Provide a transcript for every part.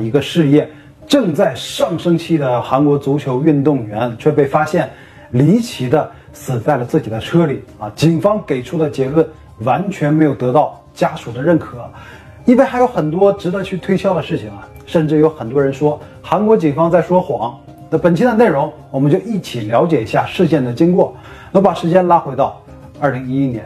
一个事业正在上升期的韩国足球运动员却被发现离奇的死在了自己的车里啊！警方给出的结论完全没有得到家属的认可，因为还有很多值得去推敲的事情啊！甚至有很多人说韩国警方在说谎。那本期的内容，我们就一起了解一下事件的经过。那把时间拉回到二零一一年。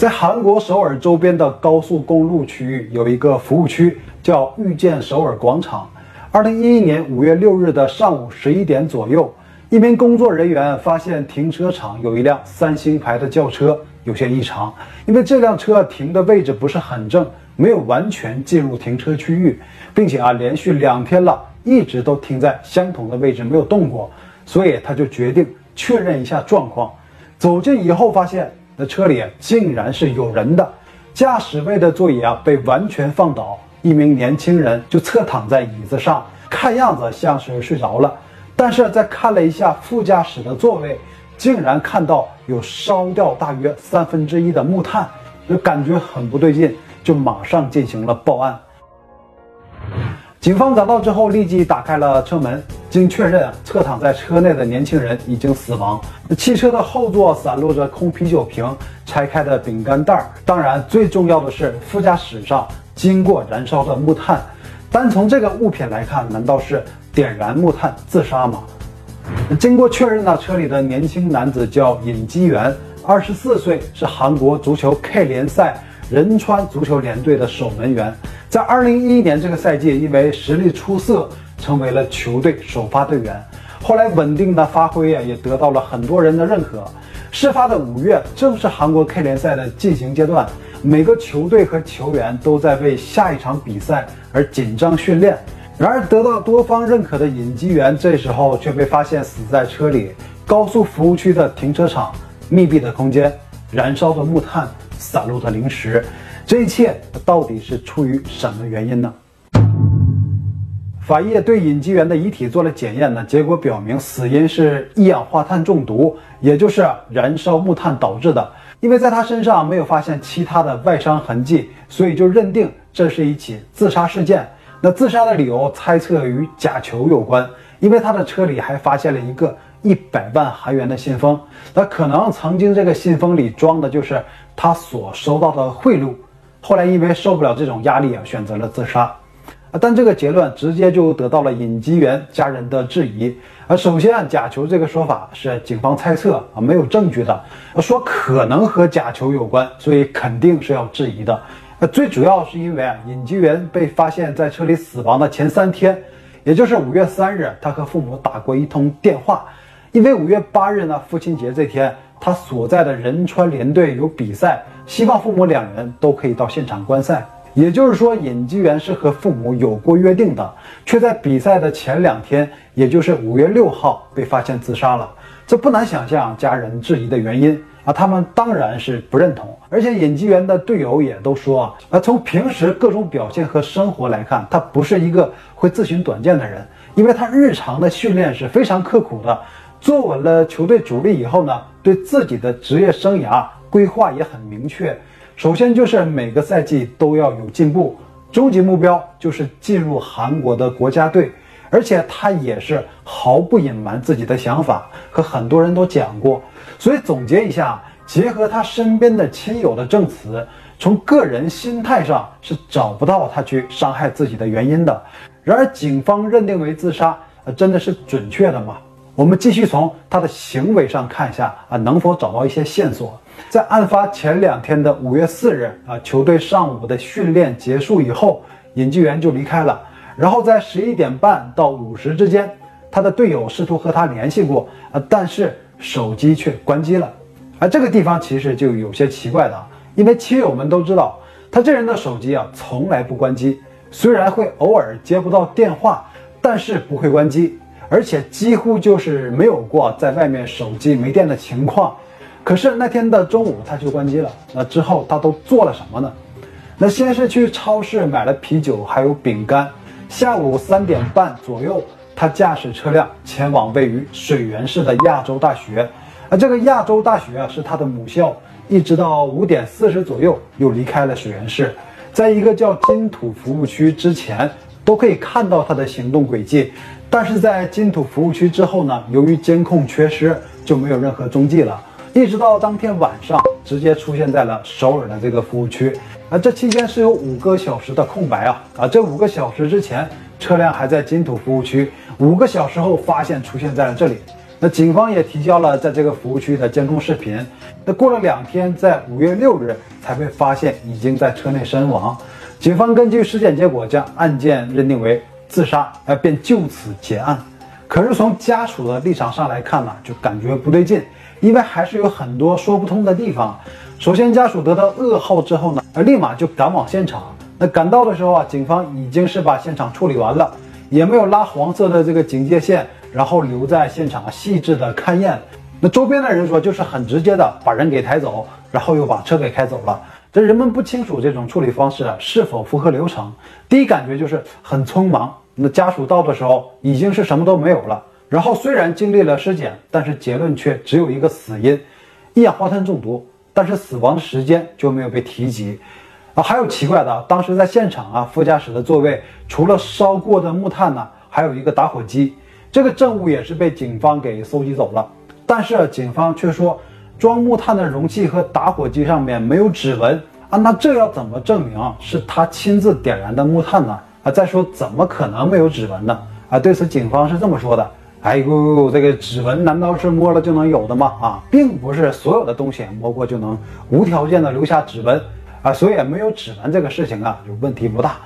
在韩国首尔周边的高速公路区域，有一个服务区叫遇见首尔广场。二零一一年五月六日的上午十一点左右，一名工作人员发现停车场有一辆三星牌的轿车有些异常，因为这辆车停的位置不是很正，没有完全进入停车区域，并且啊，连续两天了，一直都停在相同的位置没有动过，所以他就决定确认一下状况。走近以后发现。那车里竟然是有人的，驾驶位的座椅啊被完全放倒，一名年轻人就侧躺在椅子上，看样子像是睡着了。但是再看了一下副驾驶的座位，竟然看到有烧掉大约三分之一的木炭，就感觉很不对劲，就马上进行了报案。警方赶到之后，立即打开了车门。经确认，侧躺在车内的年轻人已经死亡。汽车的后座散落着空啤酒瓶、拆开的饼干袋儿。当然，最重要的是副驾驶上经过燃烧的木炭。单从这个物品来看，难道是点燃木炭自杀吗？经过确认呢，车里的年轻男子叫尹基元，二十四岁，是韩国足球 K 联赛仁川足球联队的守门员。在二零一一年这个赛季，因为实力出色，成为了球队首发队员。后来稳定的发挥啊，也得到了很多人的认可。事发的五月，正是韩国 K 联赛的进行阶段，每个球队和球员都在为下一场比赛而紧张训练。然而，得到多方认可的尹基元，这时候却被发现死在车里。高速服务区的停车场，密闭的空间，燃烧的木炭，散落的零食。这一切到底是出于什么原因呢？法医对尹基元的遗体做了检验呢，结果表明死因是一氧化碳中毒，也就是燃烧木炭导致的。因为在他身上没有发现其他的外伤痕迹，所以就认定这是一起自杀事件。那自杀的理由猜测与假球有关，因为他的车里还发现了一个一百万韩元的信封，那可能曾经这个信封里装的就是他所收到的贿赂。后来因为受不了这种压力啊，选择了自杀。啊，但这个结论直接就得到了尹基元家人的质疑。啊，首先，假球这个说法是警方猜测啊，没有证据的。说可能和假球有关，所以肯定是要质疑的。那最主要是因为啊，尹基元被发现在车里死亡的前三天，也就是五月三日，他和父母打过一通电话。因为五月八日呢，父亲节这天，他所在的仁川联队有比赛。希望父母两人都可以到现场观赛，也就是说，尹基元是和父母有过约定的，却在比赛的前两天，也就是五月六号被发现自杀了。这不难想象家人质疑的原因啊，他们当然是不认同。而且尹基元的队友也都说啊，从平时各种表现和生活来看，他不是一个会自寻短见的人，因为他日常的训练是非常刻苦的。坐稳了球队主力以后呢，对自己的职业生涯。规划也很明确，首先就是每个赛季都要有进步，终极目标就是进入韩国的国家队。而且他也是毫不隐瞒自己的想法，和很多人都讲过。所以总结一下，结合他身边的亲友的证词，从个人心态上是找不到他去伤害自己的原因的。然而警方认定为自杀，呃，真的是准确的吗？我们继续从他的行为上看一下啊，能否找到一些线索？在案发前两天的五月四日啊，球队上午的训练结束以后，尹继元就离开了。然后在十一点半到五时之间，他的队友试图和他联系过啊，但是手机却关机了。而这个地方其实就有些奇怪的，因为亲友们都知道，他这人的手机啊从来不关机，虽然会偶尔接不到电话，但是不会关机，而且几乎就是没有过在外面手机没电的情况。可是那天的中午他就关机了。那之后他都做了什么呢？那先是去超市买了啤酒，还有饼干。下午三点半左右，他驾驶车辆前往位于水源市的亚洲大学。啊，这个亚洲大学啊是他的母校，一直到五点四十左右又离开了水源市，在一个叫金土服务区之前都可以看到他的行动轨迹，但是在金土服务区之后呢，由于监控缺失，就没有任何踪迹了。一直到当天晚上，直接出现在了首尔的这个服务区。啊，这期间是有五个小时的空白啊！啊，这五个小时之前，车辆还在金土服务区，五个小时后发现出现在了这里。那警方也提交了在这个服务区的监控视频。那过了两天，在五月六日才被发现已经在车内身亡。警方根据尸检结果将案件认定为自杀，而，便就此结案。可是从家属的立场上来看呢，就感觉不对劲。因为还是有很多说不通的地方。首先，家属得到噩耗之后呢，呃，立马就赶往现场。那赶到的时候啊，警方已经是把现场处理完了，也没有拉黄色的这个警戒线，然后留在现场细致的勘验。那周边的人说，就是很直接的把人给抬走，然后又把车给开走了。这人们不清楚这种处理方式啊是否符合流程，第一感觉就是很匆忙。那家属到的时候，已经是什么都没有了。然后虽然经历了尸检，但是结论却只有一个死因，一氧化碳中毒。但是死亡的时间就没有被提及。啊，还有奇怪的，当时在现场啊，副驾驶的座位除了烧过的木炭呢，还有一个打火机。这个证物也是被警方给搜集走了。但是警方却说，装木炭的容器和打火机上面没有指纹啊，那这要怎么证明是他亲自点燃的木炭呢？啊，再说怎么可能没有指纹呢？啊，对此警方是这么说的。哎呦，这个指纹难道是摸了就能有的吗？啊，并不是所有的东西摸过就能无条件的留下指纹啊，所以没有指纹这个事情啊，就问题不大。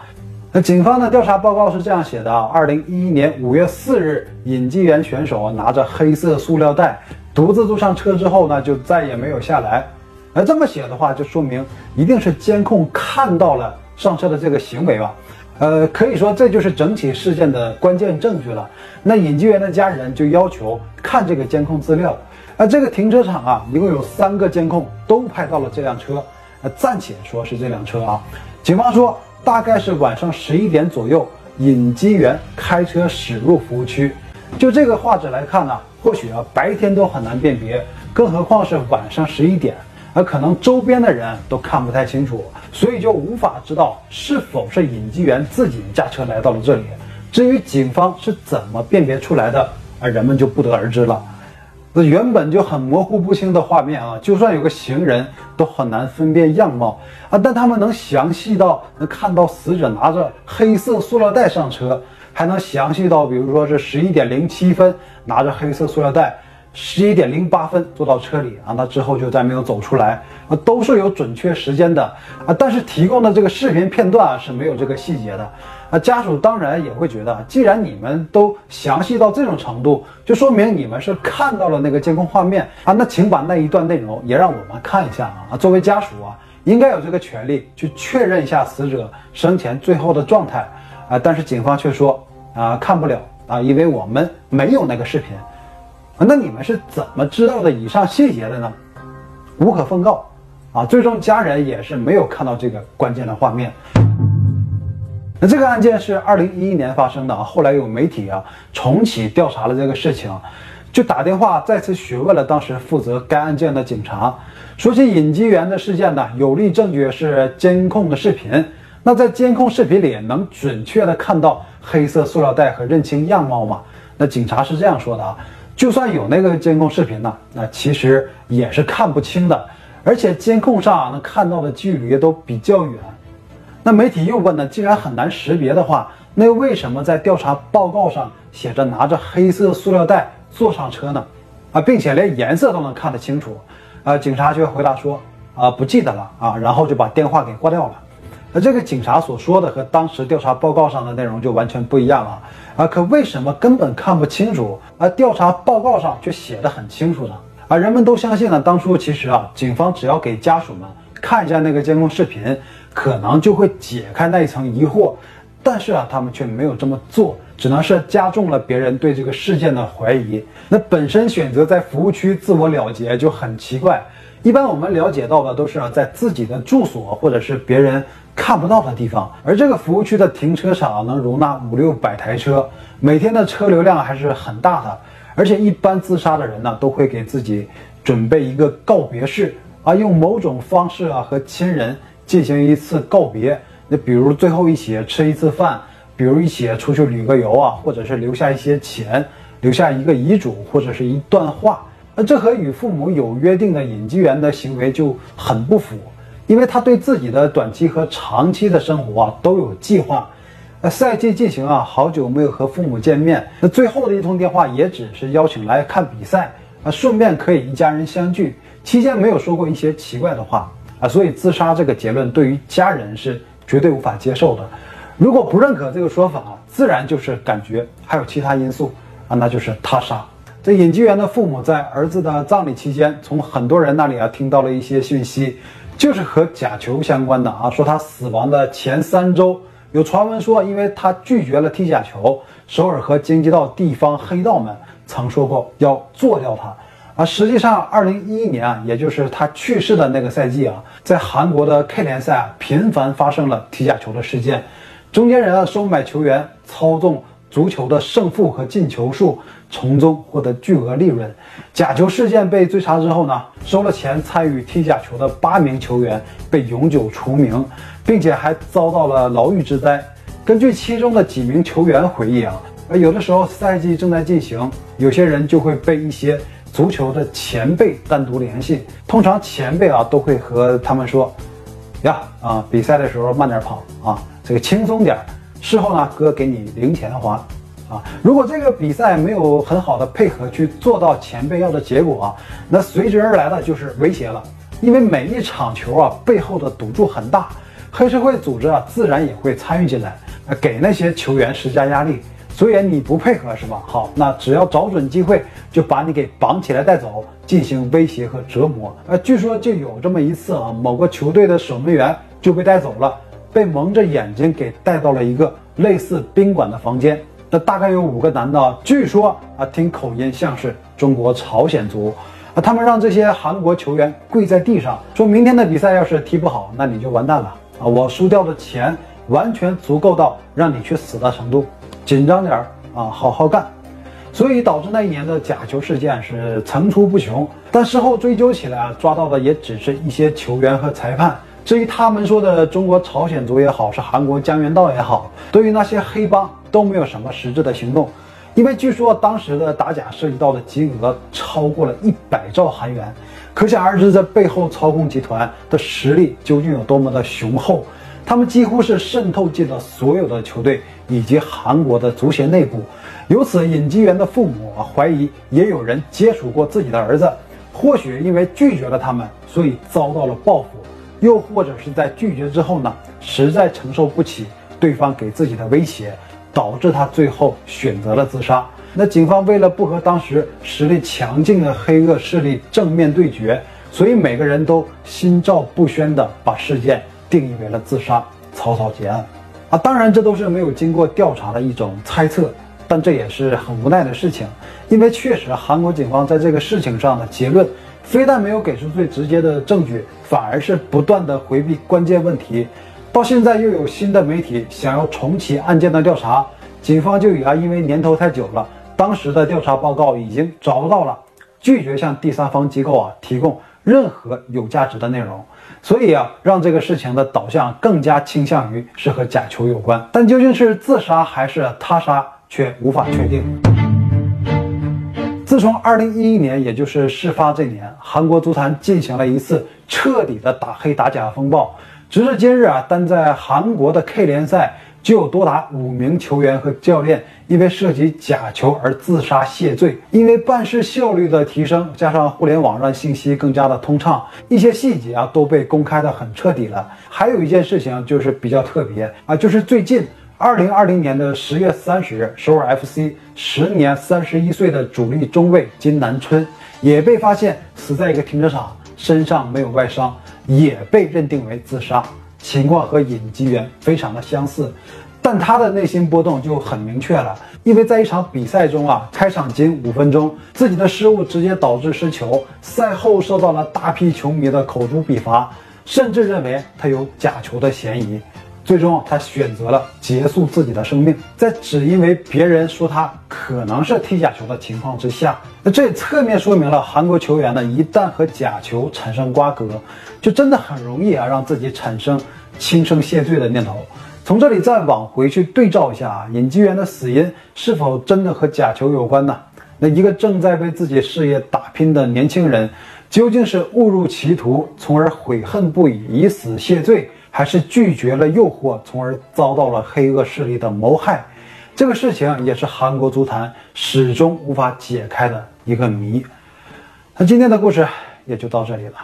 那警方的调查报告是这样写的啊：二零一一年五月四日，尹继元选手拿着黑色塑料袋独自坐上车之后呢，就再也没有下来。那这么写的话，就说明一定是监控看到了上车的这个行为吧。呃，可以说这就是整起事件的关键证据了。那尹继元的家人就要求看这个监控资料。啊，这个停车场啊，一共有三个监控都拍到了这辆车。呃，暂且说是这辆车啊。警方说，大概是晚上十一点左右，尹继元开车驶入服务区。就这个画质来看呢，或许啊白天都很难辨别，更何况是晚上十一点。而可能周边的人都看不太清楚，所以就无法知道是否是尹继元自己驾车来到了这里。至于警方是怎么辨别出来的，而人们就不得而知了。那原本就很模糊不清的画面啊，就算有个行人都很难分辨样貌啊。但他们能详细到能看到死者拿着黑色塑料袋上车，还能详细到比如说是十一点零七分拿着黑色塑料袋。十一点零八分坐到车里啊，那之后就再没有走出来啊，都是有准确时间的啊，但是提供的这个视频片段啊是没有这个细节的那，家属当然也会觉得，既然你们都详细到这种程度，就说明你们是看到了那个监控画面啊，那请把那一段内容也让我们看一下啊，作为家属啊，应该有这个权利去确认一下死者生前最后的状态啊，但是警方却说啊看不了啊，因为我们没有那个视频。那你们是怎么知道的以上细节的呢？无可奉告，啊，最终家人也是没有看到这个关键的画面。那这个案件是二零一一年发生的啊，后来有媒体啊重启调查了这个事情，就打电话再次询问了当时负责该案件的警察，说起尹继元的事件呢，有力证据是监控的视频。那在监控视频里能准确的看到黑色塑料袋和认清样貌吗？那警察是这样说的啊。就算有那个监控视频呢，那其实也是看不清的，而且监控上能看到的距离都比较远。那媒体又问呢，既然很难识别的话，那为什么在调查报告上写着拿着黑色塑料袋坐上车呢？啊，并且连颜色都能看得清楚。啊，警察却回答说，啊，不记得了啊，然后就把电话给挂掉了。那这个警察所说的和当时调查报告上的内容就完全不一样了啊！可为什么根本看不清楚，而调查报告上却写的很清楚呢？啊，人们都相信呢，当初其实啊，警方只要给家属们看一下那个监控视频，可能就会解开那一层疑惑。但是啊，他们却没有这么做，只能是加重了别人对这个事件的怀疑。那本身选择在服务区自我了结就很奇怪。一般我们了解到的都是在自己的住所或者是别人看不到的地方，而这个服务区的停车场能容纳五六百台车，每天的车流量还是很大的。而且一般自杀的人呢，都会给自己准备一个告别式，啊，用某种方式啊和亲人进行一次告别。那比如最后一起吃一次饭，比如一起出去旅个游啊，或者是留下一些钱，留下一个遗嘱或者是一段话。那这和与父母有约定的尹继元的行为就很不符，因为他对自己的短期和长期的生活啊都有计划。那赛季进行啊，好久没有和父母见面，那最后的一通电话也只是邀请来看比赛啊，顺便可以一家人相聚，期间没有说过一些奇怪的话啊，所以自杀这个结论对于家人是绝对无法接受的。如果不认可这个说法，自然就是感觉还有其他因素啊，那就是他杀。这尹继元的父母在儿子的葬礼期间，从很多人那里啊听到了一些讯息，就是和假球相关的啊。说他死亡的前三周，有传闻说，因为他拒绝了踢假球，首尔和京畿道地方黑道们曾说过要做掉他。而实际上，二零一一年啊，也就是他去世的那个赛季啊，在韩国的 K 联赛啊，频繁发生了踢假球的事件，中间人啊收买球员，操纵。足球的胜负和进球数，从中获得巨额利润。假球事件被追查之后呢，收了钱参与踢假球的八名球员被永久除名，并且还遭到了牢狱之灾。根据其中的几名球员回忆啊，呃，有的时候赛季正在进行，有些人就会被一些足球的前辈单独联系。通常前辈啊都会和他们说：“呀啊，比赛的时候慢点跑啊，这个轻松点。”事后呢，哥给你零钱花，啊，如果这个比赛没有很好的配合去做到前辈要的结果啊，那随之而来的就是威胁了。因为每一场球啊背后的赌注很大，黑社会组织啊自然也会参与进来，给那些球员施加压力。所以你不配合是吧？好，那只要找准机会就把你给绑起来带走，进行威胁和折磨。呃，据说就有这么一次啊，某个球队的守门员就被带走了。被蒙着眼睛给带到了一个类似宾馆的房间，那大概有五个男的，据说啊听口音像是中国朝鲜族啊，他们让这些韩国球员跪在地上，说明天的比赛要是踢不好，那你就完蛋了啊！我输掉的钱完全足够到让你去死的程度，紧张点儿啊，好好干。所以导致那一年的假球事件是层出不穷，但事后追究起来啊，抓到的也只是一些球员和裁判。至于他们说的中国朝鲜族也好，是韩国江原道也好，对于那些黑帮都没有什么实质的行动，因为据说当时的打假涉及到的金额超过了一百兆韩元，可想而知这背后操控集团的实力究竟有多么的雄厚。他们几乎是渗透进了所有的球队以及韩国的足协内部，由此尹继元的父母怀疑也有人接触过自己的儿子，或许因为拒绝了他们，所以遭到了报复。又或者是在拒绝之后呢，实在承受不起对方给自己的威胁，导致他最后选择了自杀。那警方为了不和当时实力强劲的黑恶势力正面对决，所以每个人都心照不宣地把事件定义为了自杀，草草结案。啊，当然这都是没有经过调查的一种猜测，但这也是很无奈的事情，因为确实韩国警方在这个事情上的结论。非但没有给出最直接的证据，反而是不断的回避关键问题。到现在又有新的媒体想要重启案件的调查，警方就以啊，因为年头太久了，当时的调查报告已经找不到了，拒绝向第三方机构啊提供任何有价值的内容，所以啊，让这个事情的导向更加倾向于是和假球有关。但究竟是自杀还是他杀，却无法确定。自从二零一一年，也就是事发这年，韩国足坛进行了一次彻底的打黑打假风暴。直至今日啊，单在韩国的 K 联赛就有多达五名球员和教练因为涉及假球而自杀谢罪。因为办事效率的提升，加上互联网让信息更加的通畅，一些细节啊都被公开的很彻底了。还有一件事情就是比较特别啊，就是最近。二零二零年的十月三十日，首尔 FC 时年三十一岁的主力中卫金南春也被发现死在一个停车场，身上没有外伤，也被认定为自杀，情况和尹吉元非常的相似，但他的内心波动就很明确了，因为在一场比赛中啊，开场仅五分钟，自己的失误直接导致失球，赛后受到了大批球迷的口诛笔伐，甚至认为他有假球的嫌疑。最终他选择了结束自己的生命，在只因为别人说他可能是踢假球的情况之下，那这也侧面说明了韩国球员呢，一旦和假球产生瓜葛，就真的很容易啊，让自己产生轻生谢罪的念头。从这里再往回去对照一下啊，尹继元的死因是否真的和假球有关呢？那一个正在为自己事业打拼的年轻人，究竟是误入歧途，从而悔恨不已，以死谢罪，还是拒绝了诱惑，从而遭到了黑恶势力的谋害？这个事情也是韩国足坛始终无法解开的一个谜。那今天的故事也就到这里了。